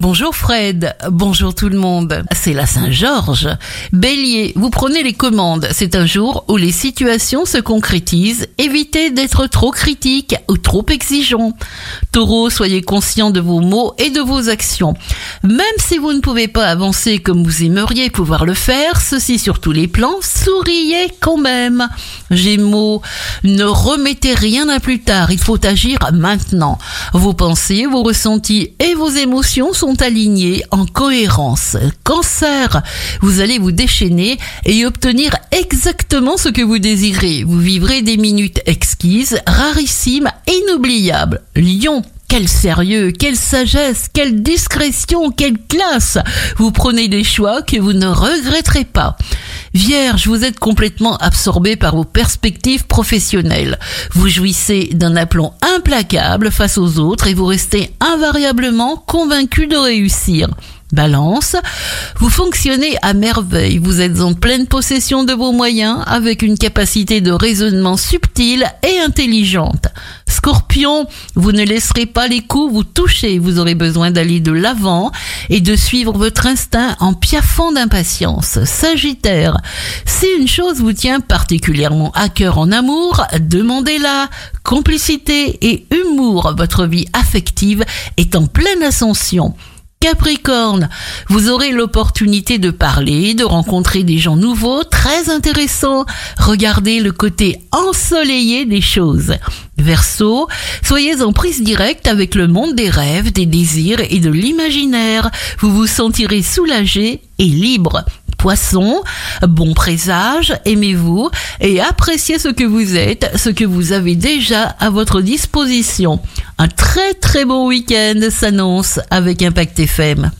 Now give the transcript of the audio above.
Bonjour Fred, bonjour tout le monde. C'est la Saint-Georges. Bélier, vous prenez les commandes. C'est un jour où les situations se concrétisent. Évitez d'être trop critique ou trop exigeant. Taureau, soyez conscient de vos mots et de vos actions. Même si vous ne pouvez pas avancer comme vous aimeriez pouvoir le faire, ceci sur tous les plans, souriez quand même. Gémeaux, ne remettez rien à plus tard. Il faut agir maintenant. Vos pensées, vos ressentis et vos émotions sont alignés en cohérence. Cancer, vous allez vous déchaîner et obtenir exactement ce que vous désirez. Vous vivrez des minutes exquises, rarissimes, inoubliables. Lion, quel sérieux, quelle sagesse, quelle discrétion, quelle classe. Vous prenez des choix que vous ne regretterez pas. Vierge, vous êtes complètement absorbé par vos perspectives professionnelles. Vous jouissez d'un aplomb implacable face aux autres et vous restez invariablement convaincu de réussir. Balance, vous fonctionnez à merveille, vous êtes en pleine possession de vos moyens avec une capacité de raisonnement subtile et intelligente. Scorpion, vous ne laisserez pas les coups vous toucher, vous aurez besoin d'aller de l'avant et de suivre votre instinct en piaffant d'impatience. Sagittaire, si une chose vous tient particulièrement à cœur en amour, demandez-la. Complicité et humour, votre vie affective est en pleine ascension. Capricorne, vous aurez l'opportunité de parler, de rencontrer des gens nouveaux, très intéressants. Regardez le côté ensoleillé des choses. Verseau, soyez en prise directe avec le monde des rêves, des désirs et de l'imaginaire. Vous vous sentirez soulagé et libre. Poisson, bon présage, aimez-vous et appréciez ce que vous êtes, ce que vous avez déjà à votre disposition. Un très très bon week-end s'annonce avec Impact FM.